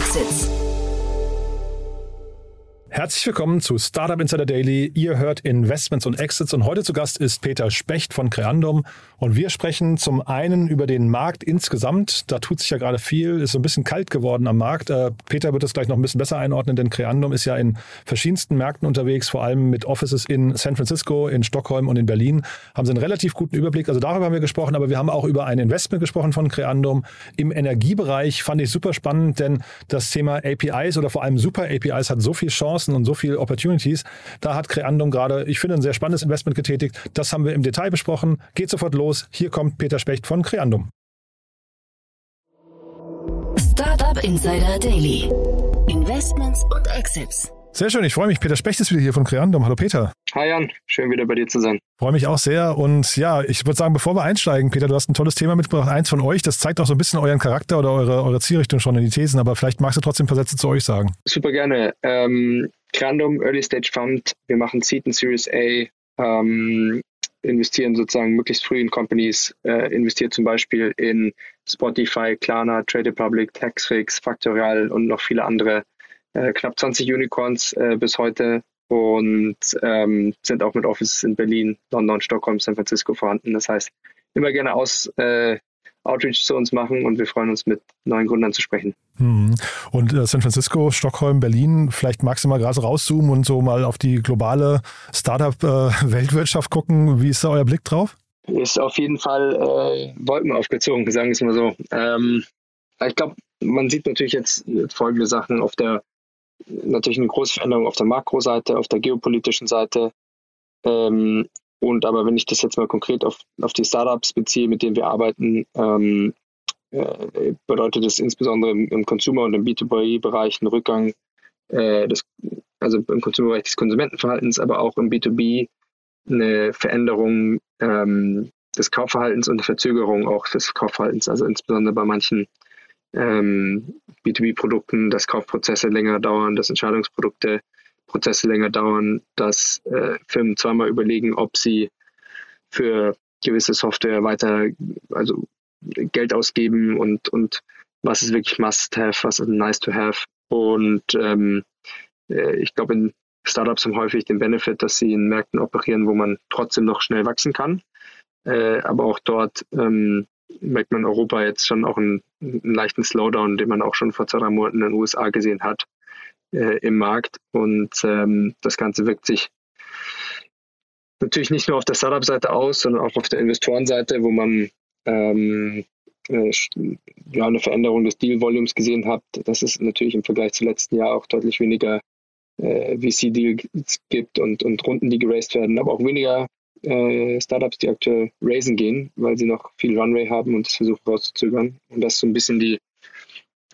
Exits. Herzlich willkommen zu Startup Insider Daily. Ihr hört Investments und Exits und heute zu Gast ist Peter Specht von Creandum und wir sprechen zum einen über den Markt insgesamt. Da tut sich ja gerade viel, ist so ein bisschen kalt geworden am Markt. Äh, Peter wird es gleich noch ein bisschen besser einordnen, denn Creandum ist ja in verschiedensten Märkten unterwegs, vor allem mit Offices in San Francisco, in Stockholm und in Berlin. Haben sie einen relativ guten Überblick. Also darüber haben wir gesprochen, aber wir haben auch über ein Investment gesprochen von Creandum im Energiebereich. Fand ich super spannend, denn das Thema APIs oder vor allem Super APIs hat so viel Chancen Chancen und so viele Opportunities. Da hat Creandum gerade, ich finde, ein sehr spannendes Investment getätigt. Das haben wir im Detail besprochen. Geht sofort los. Hier kommt Peter Specht von Creandum. Startup Insider Daily. Investments und Exits. Sehr schön, ich freue mich. Peter Specht ist wieder hier von Creandum. Hallo Peter. Hi Jan, schön wieder bei dir zu sein. Freue mich auch sehr. Und ja, ich würde sagen, bevor wir einsteigen, Peter, du hast ein tolles Thema mitgebracht, eins von euch. Das zeigt auch so ein bisschen euren Charakter oder eure, eure Zielrichtung schon in die Thesen, aber vielleicht magst du trotzdem ein paar Sätze zu euch sagen. Super gerne. Ähm, Creandum Early Stage Fund, wir machen Seed und Series A, ähm, investieren sozusagen möglichst früh in Companies, äh, investiert zum Beispiel in Spotify, Klarna, Trade Republic, Taxfix, Factorial und noch viele andere äh, knapp 20 Unicorns äh, bis heute und ähm, sind auch mit Offices in Berlin, London, Stockholm, San Francisco vorhanden. Das heißt, immer gerne aus äh, Outreach zu uns machen und wir freuen uns, mit neuen Gründern zu sprechen. Mhm. Und äh, San Francisco, Stockholm, Berlin, vielleicht magst du mal gerade rauszoomen und so mal auf die globale Startup-Weltwirtschaft äh, gucken. Wie ist da euer Blick drauf? Ist auf jeden Fall äh, Wolken aufgezogen, sagen wir es mal so. Ähm, ich glaube, man sieht natürlich jetzt folgende Sachen auf der natürlich eine große Veränderung auf der Makroseite, auf der geopolitischen Seite. Ähm, und aber wenn ich das jetzt mal konkret auf, auf die Startups beziehe, mit denen wir arbeiten, ähm, äh, bedeutet das insbesondere im, im Consumer- und im B2B-Bereich einen Rückgang, äh, des, also im Consumer-Bereich des Konsumentenverhaltens, aber auch im B2B eine Veränderung ähm, des Kaufverhaltens und eine Verzögerung auch des Kaufverhaltens, also insbesondere bei manchen ähm, B2B-Produkten, dass Kaufprozesse länger dauern, dass Entscheidungsprodukte Prozesse länger dauern, dass äh, Firmen zweimal überlegen, ob sie für gewisse Software weiter, also Geld ausgeben und, und was ist wirklich Must-Have, was ist Nice-to-Have. Und ähm, äh, ich glaube, in Startups haben häufig den Benefit, dass sie in Märkten operieren, wo man trotzdem noch schnell wachsen kann. Äh, aber auch dort ähm, merkt man Europa jetzt schon auch einen, einen, leichten Slowdown, den man auch schon vor zwei, drei Monaten in den USA gesehen hat äh, im Markt. Und ähm, das Ganze wirkt sich natürlich nicht nur auf der Startup-Seite aus, sondern auch auf der Investorenseite, wo man ähm, äh, ja, eine Veränderung des Deal-Volumes gesehen hat. Das ist natürlich im Vergleich zum letzten Jahr auch deutlich weniger äh, VC-Deals gibt und, und Runden, die geraced werden, aber auch weniger äh, Startups, die aktuell raisen gehen, weil sie noch viel Runway haben und das versuchen rauszuzögern. Und das ist so ein bisschen die,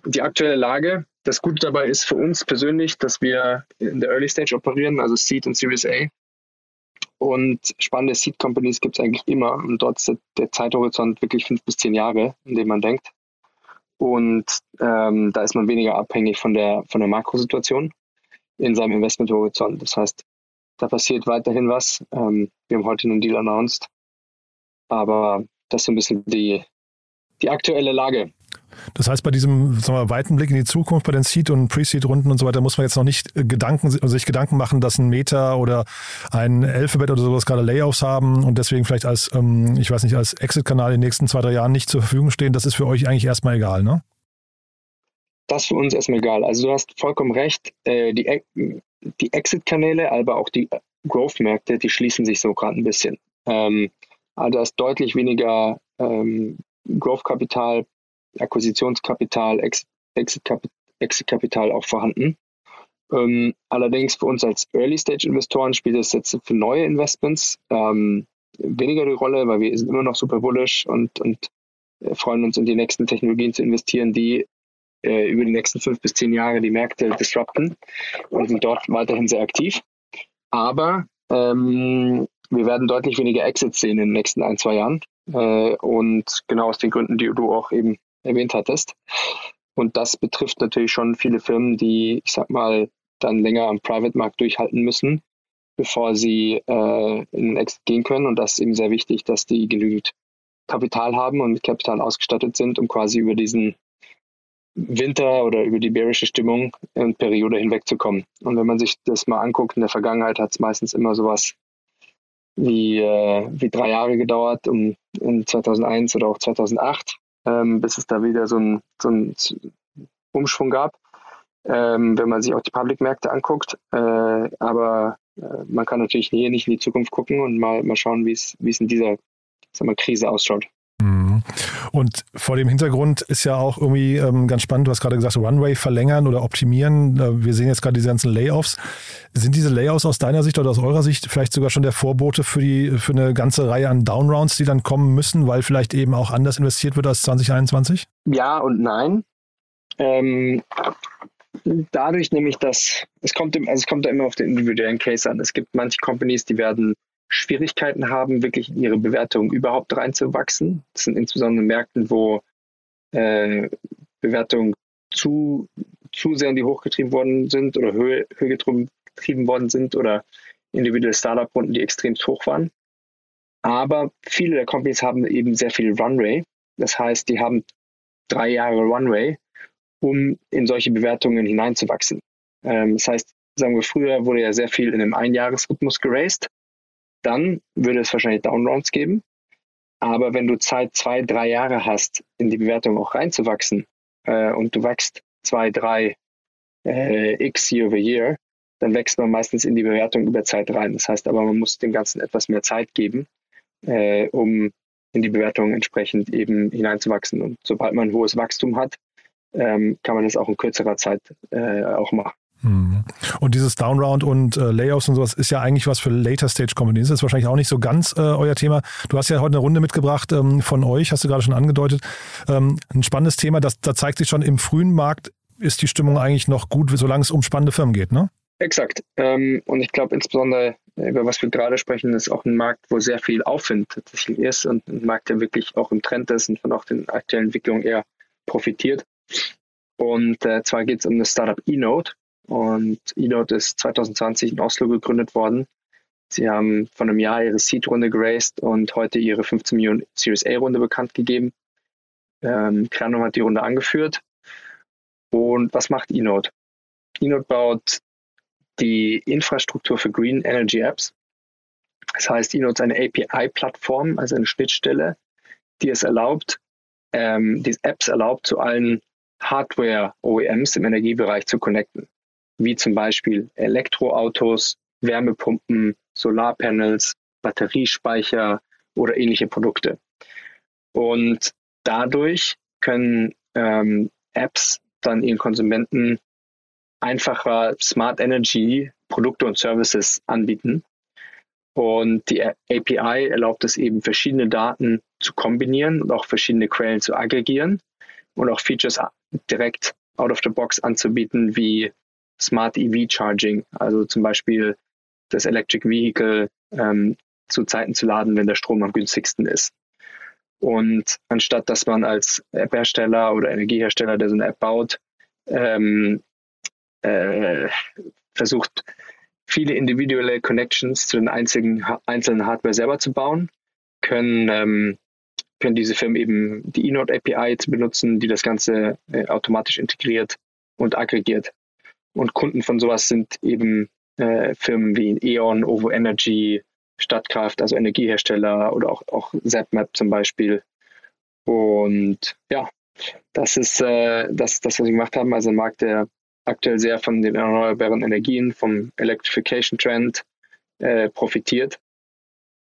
die aktuelle Lage. Das Gute dabei ist für uns persönlich, dass wir in der Early Stage operieren, also Seed und Series A. Und spannende Seed Companies gibt es eigentlich immer. Und dort ist der Zeithorizont wirklich fünf bis zehn Jahre, in dem man denkt. Und ähm, da ist man weniger abhängig von der, von der Makrosituation in seinem Investmenthorizont. Das heißt, da passiert weiterhin was. Ähm, wir haben heute einen Deal announced. Aber das ist so ein bisschen die, die aktuelle Lage. Das heißt, bei diesem sagen wir, weiten Blick in die Zukunft, bei den Seed- und Pre-Seed-Runden und so weiter, muss man jetzt noch nicht Gedanken, sich Gedanken machen, dass ein Meta oder ein Alphabet oder sowas gerade Layoffs haben und deswegen vielleicht als, ähm, ich weiß nicht, als Exit-Kanal in den nächsten zwei, drei Jahren nicht zur Verfügung stehen. Das ist für euch eigentlich erstmal egal, ne? Das ist für uns erstmal egal. Also du hast vollkommen recht. Äh, die, die Exit-Kanäle, aber auch die Growth-Märkte, die schließen sich so gerade ein bisschen. Ähm, also da ist deutlich weniger ähm, Growth-Kapital, Akquisitionskapital, Exit-Kapital auch vorhanden. Ähm, allerdings für uns als Early-Stage-Investoren spielt es jetzt für neue Investments ähm, weniger die Rolle, weil wir sind immer noch super bullish und, und äh, freuen uns, in die nächsten Technologien zu investieren, die äh, über die nächsten fünf bis zehn Jahre die Märkte disrupten und sind dort weiterhin sehr aktiv. Aber ähm, wir werden deutlich weniger Exits sehen in den nächsten ein, zwei Jahren. Äh, und genau aus den Gründen, die du auch eben erwähnt hattest. Und das betrifft natürlich schon viele Firmen, die, ich sag mal, dann länger am Private-Markt durchhalten müssen, bevor sie äh, in den Exit gehen können. Und das ist eben sehr wichtig, dass die genügend Kapital haben und mit Kapital ausgestattet sind, um quasi über diesen Winter oder über die bärische Stimmung in Periode hinwegzukommen. Und wenn man sich das mal anguckt, in der Vergangenheit hat es meistens immer sowas wie, äh, wie drei Jahre gedauert, um in 2001 oder auch 2008, ähm, bis es da wieder so einen so Umschwung gab, ähm, wenn man sich auch die Public-Märkte anguckt. Äh, aber äh, man kann natürlich hier nicht in die Zukunft gucken und mal, mal schauen, wie es in dieser wir, Krise ausschaut. Und vor dem Hintergrund ist ja auch irgendwie ähm, ganz spannend, du hast gerade gesagt, Runway verlängern oder optimieren. Äh, wir sehen jetzt gerade diese ganzen Layoffs. Sind diese Layoffs aus deiner Sicht oder aus eurer Sicht vielleicht sogar schon der Vorbote für, die, für eine ganze Reihe an Downrounds, die dann kommen müssen, weil vielleicht eben auch anders investiert wird als 2021? Ja und nein. Ähm, dadurch nämlich, dass es kommt, also es kommt da immer auf den individuellen Case an. Es gibt manche Companies, die werden Schwierigkeiten haben, wirklich in ihre Bewertung überhaupt reinzuwachsen. Das sind insbesondere Märkten, wo äh, Bewertungen zu, zu sehr in die hochgetrieben worden sind oder höher, höher getrieben worden sind oder individuelle Startup-Runden, die extrem hoch waren. Aber viele der Companies haben eben sehr viel Runway. Das heißt, die haben drei Jahre Runway, um in solche Bewertungen hineinzuwachsen. Ähm, das heißt, sagen wir, früher wurde ja sehr viel in einem Einjahresrhythmus geraced dann würde es wahrscheinlich Downrounds geben. Aber wenn du Zeit zwei, drei Jahre hast, in die Bewertung auch reinzuwachsen äh, und du wächst zwei, drei äh, x year over year, dann wächst man meistens in die Bewertung über Zeit rein. Das heißt aber, man muss dem Ganzen etwas mehr Zeit geben, äh, um in die Bewertung entsprechend eben hineinzuwachsen. Und sobald man ein hohes Wachstum hat, ähm, kann man das auch in kürzerer Zeit äh, auch machen. Mhm. Und dieses Downround und äh, Layoffs und sowas ist ja eigentlich was für Later Stage Companies. Das ist wahrscheinlich auch nicht so ganz äh, euer Thema. Du hast ja heute eine Runde mitgebracht ähm, von euch, hast du gerade schon angedeutet. Ähm, ein spannendes Thema, das, da zeigt sich schon im frühen Markt ist die Stimmung eigentlich noch gut, solange es um spannende Firmen geht, ne? Exakt. Ähm, und ich glaube insbesondere, über was wir gerade sprechen, ist auch ein Markt, wo sehr viel Aufwind tatsächlich ist und ein Markt, der wirklich auch im Trend ist und von auch den aktuellen Entwicklungen eher profitiert. Und äh, zwar geht es um das Startup eNote. Und eNote ist 2020 in Oslo gegründet worden. Sie haben vor einem Jahr ihre Seed-Runde geraced und heute ihre 15 Millionen Series A-Runde bekannt gegeben. Ähm, Kernum hat die Runde angeführt. Und was macht eNote? eNote baut die Infrastruktur für Green Energy Apps. Das heißt, eNote ist eine API-Plattform, also eine Schnittstelle, die es erlaubt, ähm, die Apps erlaubt, zu allen Hardware-OEMs im Energiebereich zu connecten wie zum Beispiel Elektroautos, Wärmepumpen, Solarpanels, Batteriespeicher oder ähnliche Produkte. Und dadurch können ähm, Apps dann ihren Konsumenten einfacher Smart Energy Produkte und Services anbieten. Und die API erlaubt es eben, verschiedene Daten zu kombinieren und auch verschiedene Quellen zu aggregieren und auch Features direkt out of the box anzubieten, wie Smart EV Charging, also zum Beispiel das Electric Vehicle ähm, zu Zeiten zu laden, wenn der Strom am günstigsten ist. Und anstatt dass man als App-Hersteller oder Energiehersteller, der so eine App baut, ähm, äh, versucht, viele individuelle Connections zu den einzigen, einzelnen Hardware selber zu bauen, können, ähm, können diese Firmen eben die eNote API benutzen, die das Ganze äh, automatisch integriert und aggregiert. Und Kunden von sowas sind eben äh, Firmen wie E.ON, OVO Energy, Stadtkraft, also Energiehersteller oder auch, auch ZapMap zum Beispiel. Und ja, das ist äh, das, das, was wir gemacht haben. Also ein Markt, der aktuell sehr von den erneuerbaren Energien, vom Electrification Trend äh, profitiert.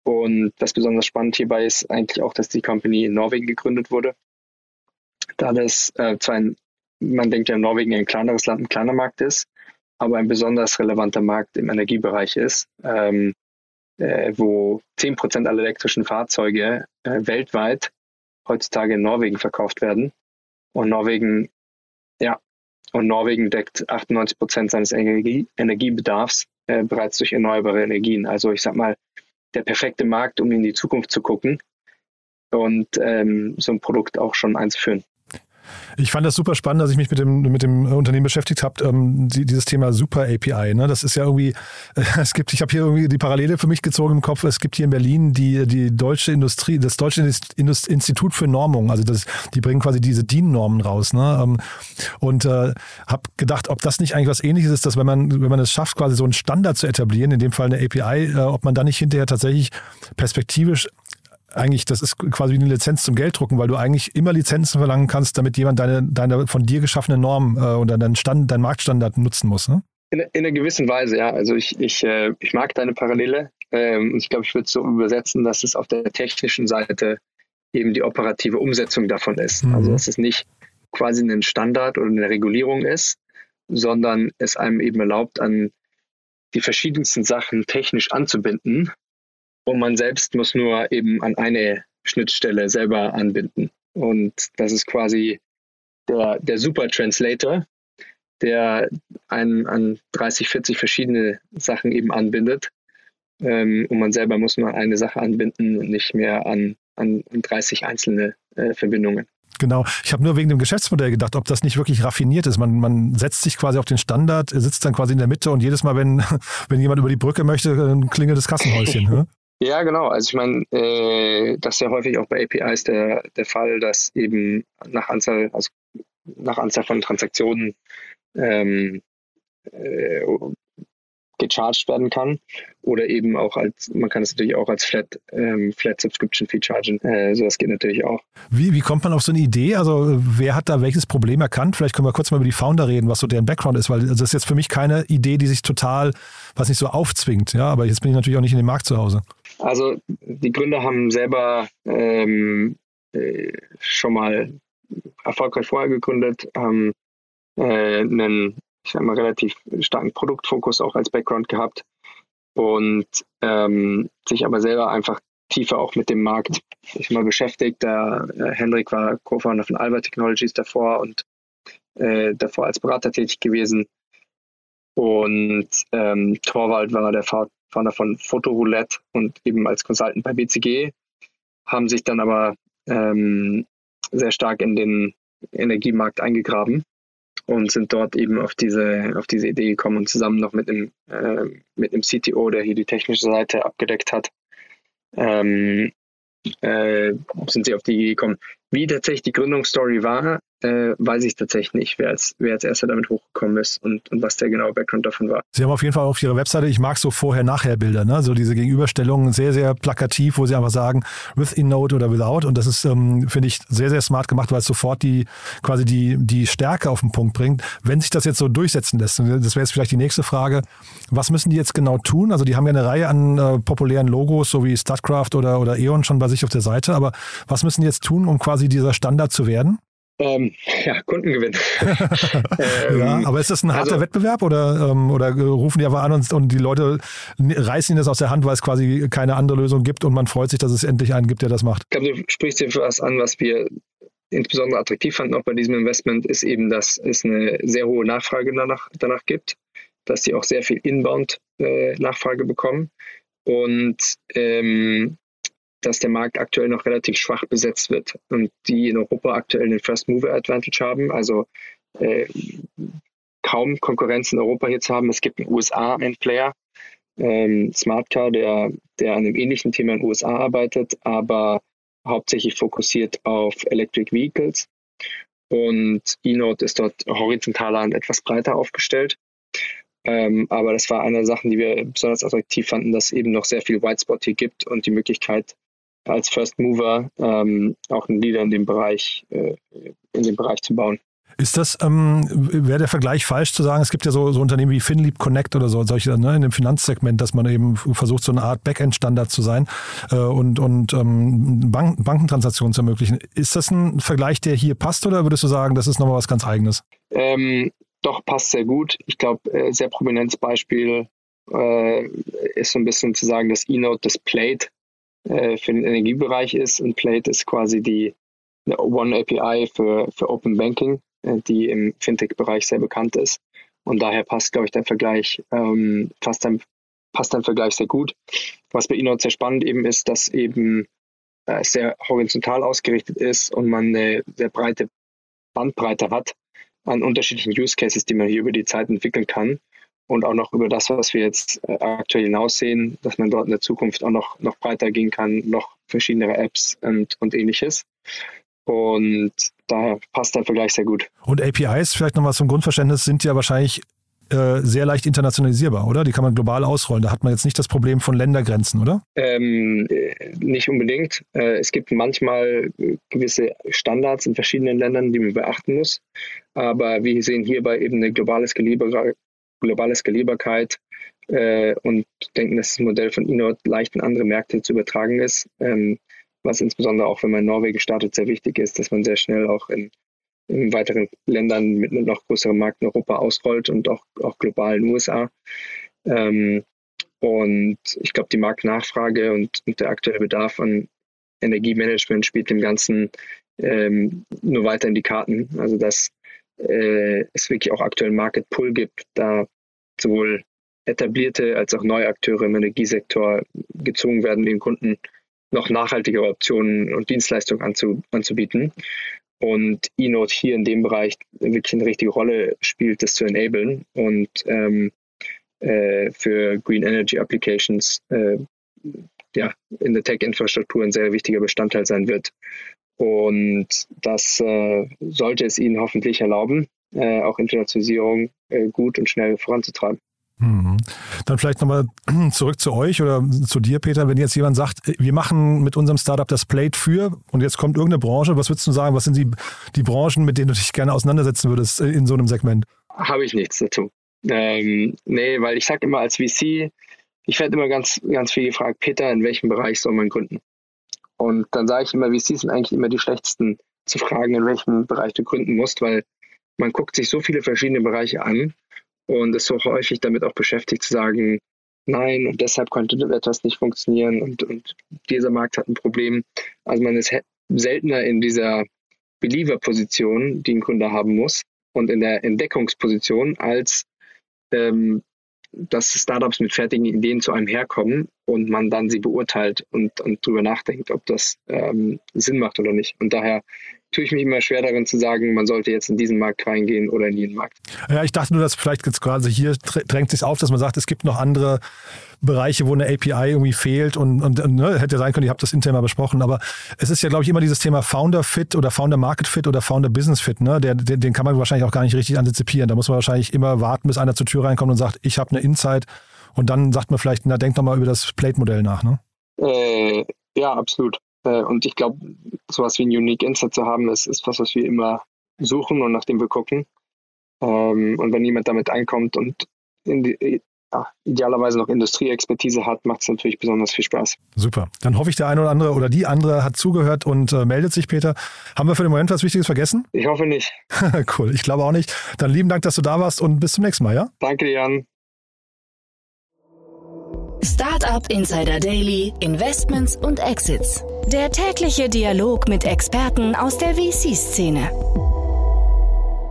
Und was besonders spannend hierbei ist eigentlich auch, dass die Company in Norwegen gegründet wurde. Da das äh, zwar ein man denkt ja, Norwegen ein kleineres Land, ein kleiner Markt ist, aber ein besonders relevanter Markt im Energiebereich ist, ähm, äh, wo 10 Prozent aller elektrischen Fahrzeuge äh, weltweit heutzutage in Norwegen verkauft werden. Und Norwegen, ja, und Norwegen deckt 98 Prozent seines Energie Energiebedarfs äh, bereits durch erneuerbare Energien. Also ich sag mal, der perfekte Markt, um in die Zukunft zu gucken und ähm, so ein Produkt auch schon einzuführen. Ich fand das super spannend, dass ich mich mit dem, mit dem Unternehmen beschäftigt habe, ähm, die, dieses Thema Super API. Ne? Das ist ja irgendwie, äh, es gibt, ich habe hier irgendwie die Parallele für mich gezogen im Kopf. Es gibt hier in Berlin die, die deutsche Industrie, das Deutsche Indust Institut für Normung. Also das, die bringen quasi diese DIN-Normen raus. Ne? Ähm, und äh, habe gedacht, ob das nicht eigentlich was ähnliches ist, dass wenn man, wenn man es schafft, quasi so einen Standard zu etablieren, in dem Fall eine API, äh, ob man dann nicht hinterher tatsächlich perspektivisch eigentlich, das ist quasi wie eine Lizenz zum Gelddrucken, weil du eigentlich immer Lizenzen verlangen kannst, damit jemand deine, deine von dir geschaffene Norm äh, oder deinen, Stand, deinen Marktstandard nutzen muss. Ne? In, in einer gewissen Weise, ja. Also ich, ich, äh, ich mag deine Parallele. Ähm, ich glaube, ich würde es so übersetzen, dass es auf der technischen Seite eben die operative Umsetzung davon ist. Mhm. Also dass es nicht quasi ein Standard oder eine Regulierung ist, sondern es einem eben erlaubt, an die verschiedensten Sachen technisch anzubinden und man selbst muss nur eben an eine Schnittstelle selber anbinden. Und das ist quasi der, der Super Translator, der einen an 30, 40 verschiedene Sachen eben anbindet. Ähm, und man selber muss nur eine Sache anbinden und nicht mehr an, an 30 einzelne äh, Verbindungen. Genau. Ich habe nur wegen dem Geschäftsmodell gedacht, ob das nicht wirklich raffiniert ist. Man, man setzt sich quasi auf den Standard, sitzt dann quasi in der Mitte und jedes Mal, wenn, wenn jemand über die Brücke möchte, klingelt das Kassenhäuschen. Ja, genau. Also ich meine, äh, das ist ja häufig auch bei APIs der, der Fall, dass eben nach Anzahl, also nach Anzahl von Transaktionen ähm, äh, gecharged werden kann. Oder eben auch als, man kann es natürlich auch als Flat, ähm, Flat Subscription Fee chargen. Äh, so das geht natürlich auch. Wie, wie kommt man auf so eine Idee? Also wer hat da welches Problem erkannt? Vielleicht können wir kurz mal über die Founder reden, was so deren Background ist, weil das ist jetzt für mich keine Idee, die sich total, was nicht so aufzwingt. Ja, aber jetzt bin ich natürlich auch nicht in dem Markt zu Hause. Also die Gründer haben selber ähm, äh, schon mal erfolgreich vorher gegründet, haben äh, einen, ich sag mal, relativ starken Produktfokus auch als Background gehabt und ähm, sich aber selber einfach tiefer auch mit dem Markt ich mal beschäftigt. Der, äh, Hendrik war Co-Founder von Alba Technologies davor und äh, davor als Berater tätig gewesen. Und ähm, Torwald war der Founder von Fotoroulette und eben als Consultant bei BCG, haben sich dann aber ähm, sehr stark in den Energiemarkt eingegraben und sind dort eben auf diese, auf diese Idee gekommen und zusammen noch mit dem, äh, mit dem CTO, der hier die technische Seite abgedeckt hat, ähm, äh, sind sie auf die Idee gekommen. Wie tatsächlich die Gründungsstory war, äh, weiß ich tatsächlich nicht, wer als, wer als erster damit hochgekommen ist und, und was der genaue Background davon war. Sie haben auf jeden Fall auf Ihrer Webseite, ich mag so Vorher-Nachher-Bilder, ne? so diese Gegenüberstellungen, sehr, sehr plakativ, wo Sie einfach sagen, with in Note oder without. Und das ist, ähm, finde ich, sehr, sehr smart gemacht, weil es sofort die quasi die, die Stärke auf den Punkt bringt. Wenn sich das jetzt so durchsetzen lässt, das wäre jetzt vielleicht die nächste Frage, was müssen die jetzt genau tun? Also die haben ja eine Reihe an äh, populären Logos, so wie StatCraft oder, oder E.ON schon bei sich auf der Seite, aber was müssen die jetzt tun, um quasi dieser Standard zu werden? Ähm, ja, Kundengewinn. ähm, ja, aber ist das ein harter also, Wettbewerb oder, ähm, oder rufen die einfach an und, und die Leute reißen ihnen das aus der Hand, weil es quasi keine andere Lösung gibt und man freut sich, dass es endlich einen gibt, der das macht? Ich glaube, du sprichst dir was an, was wir insbesondere attraktiv fanden auch bei diesem Investment, ist eben, dass es eine sehr hohe Nachfrage danach, danach gibt, dass die auch sehr viel Inbound-Nachfrage äh, bekommen und ähm, dass der Markt aktuell noch relativ schwach besetzt wird und die in Europa aktuell den First Mover Advantage haben, also äh, kaum Konkurrenz in Europa jetzt haben. Es gibt einen Player, ähm, Smartcar, der, der an einem ähnlichen Thema in den USA arbeitet, aber hauptsächlich fokussiert auf Electric Vehicles. Und eNote ist dort horizontaler und etwas breiter aufgestellt. Ähm, aber das war eine der Sachen, die wir besonders attraktiv fanden, dass es eben noch sehr viel Whitespot hier gibt und die Möglichkeit, als First Mover ähm, auch einen Leader in dem Bereich, äh, in dem Bereich zu bauen. Ist das, ähm, wäre der Vergleich falsch zu sagen, es gibt ja so, so Unternehmen wie FinLeap Connect oder so, solche ne, in dem Finanzsegment, dass man eben versucht, so eine Art Backend-Standard zu sein äh, und, und ähm, Bank Bankentransaktionen zu ermöglichen. Ist das ein Vergleich, der hier passt oder würdest du sagen, das ist nochmal was ganz Eigenes? Ähm, doch, passt sehr gut. Ich glaube, äh, sehr prominentes Beispiel äh, ist so ein bisschen zu sagen, dass eNote das Plate äh, für den Energiebereich ist und Plate ist quasi die One API für, für Open Banking, äh, die im Fintech-Bereich sehr bekannt ist. Und daher passt, glaube ich, der Vergleich, ähm, passt, ein, passt ein Vergleich sehr gut. Was bei Inode sehr spannend eben ist, dass eben äh, sehr horizontal ausgerichtet ist und man eine sehr breite Bandbreite hat an unterschiedlichen Use Cases, die man hier über die Zeit entwickeln kann und auch noch über das, was wir jetzt äh, aktuell hinaussehen, dass man dort in der Zukunft auch noch, noch breiter gehen kann, noch verschiedene Apps und, und ähnliches. Und daher passt der Vergleich sehr gut. Und APIs, vielleicht nochmal zum Grundverständnis, sind ja wahrscheinlich äh, sehr leicht internationalisierbar, oder? Die kann man global ausrollen. Da hat man jetzt nicht das Problem von Ländergrenzen, oder? Ähm, nicht unbedingt. Äh, es gibt manchmal gewisse Standards in verschiedenen Ländern, die man beachten muss. Aber wir sehen hierbei eben eine globale, Skalierbar globale Skalierbarkeit äh, und denken, dass das Modell von Inode leicht in andere Märkte zu übertragen ist. Ähm, was insbesondere auch, wenn man in Norwegen startet, sehr wichtig ist, dass man sehr schnell auch in in weiteren Ländern mit noch größeren Markt in Europa ausrollt und auch, auch global in den USA. Ähm, und ich glaube, die Marktnachfrage und, und, der aktuelle Bedarf an Energiemanagement spielt dem Ganzen ähm, nur weiter in die Karten. Also dass äh, es wirklich auch aktuell Market Pull gibt, da sowohl etablierte als auch neue Akteure im Energiesektor gezwungen werden, den Kunden noch nachhaltigere Optionen und Dienstleistungen anzu, anzubieten und eNote hier in dem Bereich wirklich eine richtige Rolle spielt, das zu enablen und ähm, äh, für Green Energy Applications äh, ja, in der Tech-Infrastruktur ein sehr wichtiger Bestandteil sein wird. Und das äh, sollte es Ihnen hoffentlich erlauben, äh, auch Internationalisierung äh, gut und schnell voranzutreiben. Mhm. Dann vielleicht nochmal zurück zu euch oder zu dir, Peter. Wenn jetzt jemand sagt, wir machen mit unserem Startup das Plate für und jetzt kommt irgendeine Branche, was würdest du sagen, was sind die, die Branchen, mit denen du dich gerne auseinandersetzen würdest in so einem Segment? Habe ich nichts dazu. Ähm, nee, weil ich sage immer als VC, ich werde immer ganz, ganz viel gefragt, Peter, in welchem Bereich soll man gründen? Und dann sage ich immer, VCs sind eigentlich immer die schlechtesten zu fragen, in welchem Bereich du gründen musst, weil man guckt sich so viele verschiedene Bereiche an und ist so häufig damit auch beschäftigt zu sagen, nein, und deshalb konnte etwas nicht funktionieren und, und dieser Markt hat ein Problem. Also man ist seltener in dieser Believer-Position, die ein Kunde haben muss, und in der Entdeckungsposition, als ähm, dass Startups mit fertigen Ideen zu einem herkommen und man dann sie beurteilt und, und drüber nachdenkt, ob das ähm, Sinn macht oder nicht. Und daher tue ich mich immer schwer darin zu sagen, man sollte jetzt in diesen Markt reingehen oder in jeden Markt. Ja, ich dachte nur, dass vielleicht jetzt gerade hier drängt sich auf, dass man sagt, es gibt noch andere Bereiche, wo eine API irgendwie fehlt und, und ne, hätte sein können, ihr habt das intern mal besprochen, aber es ist ja, glaube ich, immer dieses Thema Founder Fit oder Founder Market Fit oder Founder Business Fit, ne? Der, den, den kann man wahrscheinlich auch gar nicht richtig antizipieren. Da muss man wahrscheinlich immer warten, bis einer zur Tür reinkommt und sagt, ich habe eine Insight und dann sagt man vielleicht, na, denk doch mal über das Plate-Modell nach, ne? Äh, ja, absolut. Äh, und ich glaube, sowas wie ein Unique Insight zu haben, ist, ist was, was wir immer suchen und nach dem wir gucken. Ähm, und wenn jemand damit einkommt und die, ja, idealerweise noch Industrieexpertise hat, macht es natürlich besonders viel Spaß. Super. Dann hoffe ich, der eine oder andere oder die andere hat zugehört und äh, meldet sich, Peter. Haben wir für den Moment was Wichtiges vergessen? Ich hoffe nicht. cool, ich glaube auch nicht. Dann lieben Dank, dass du da warst und bis zum nächsten Mal, ja? Danke, Jan. Startup Insider Daily, Investments und Exits. Der tägliche Dialog mit Experten aus der VC-Szene.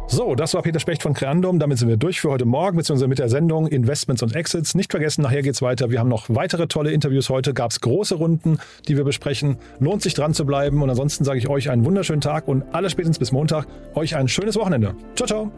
So, das war Peter Specht von Creandum. Damit sind wir durch für heute Morgen, beziehungsweise mit der Sendung Investments und Exits. Nicht vergessen, nachher geht's weiter. Wir haben noch weitere tolle Interviews heute. Gab es große Runden, die wir besprechen. Lohnt sich dran zu bleiben. Und ansonsten sage ich euch einen wunderschönen Tag und alles spätestens bis Montag euch ein schönes Wochenende. Ciao, ciao.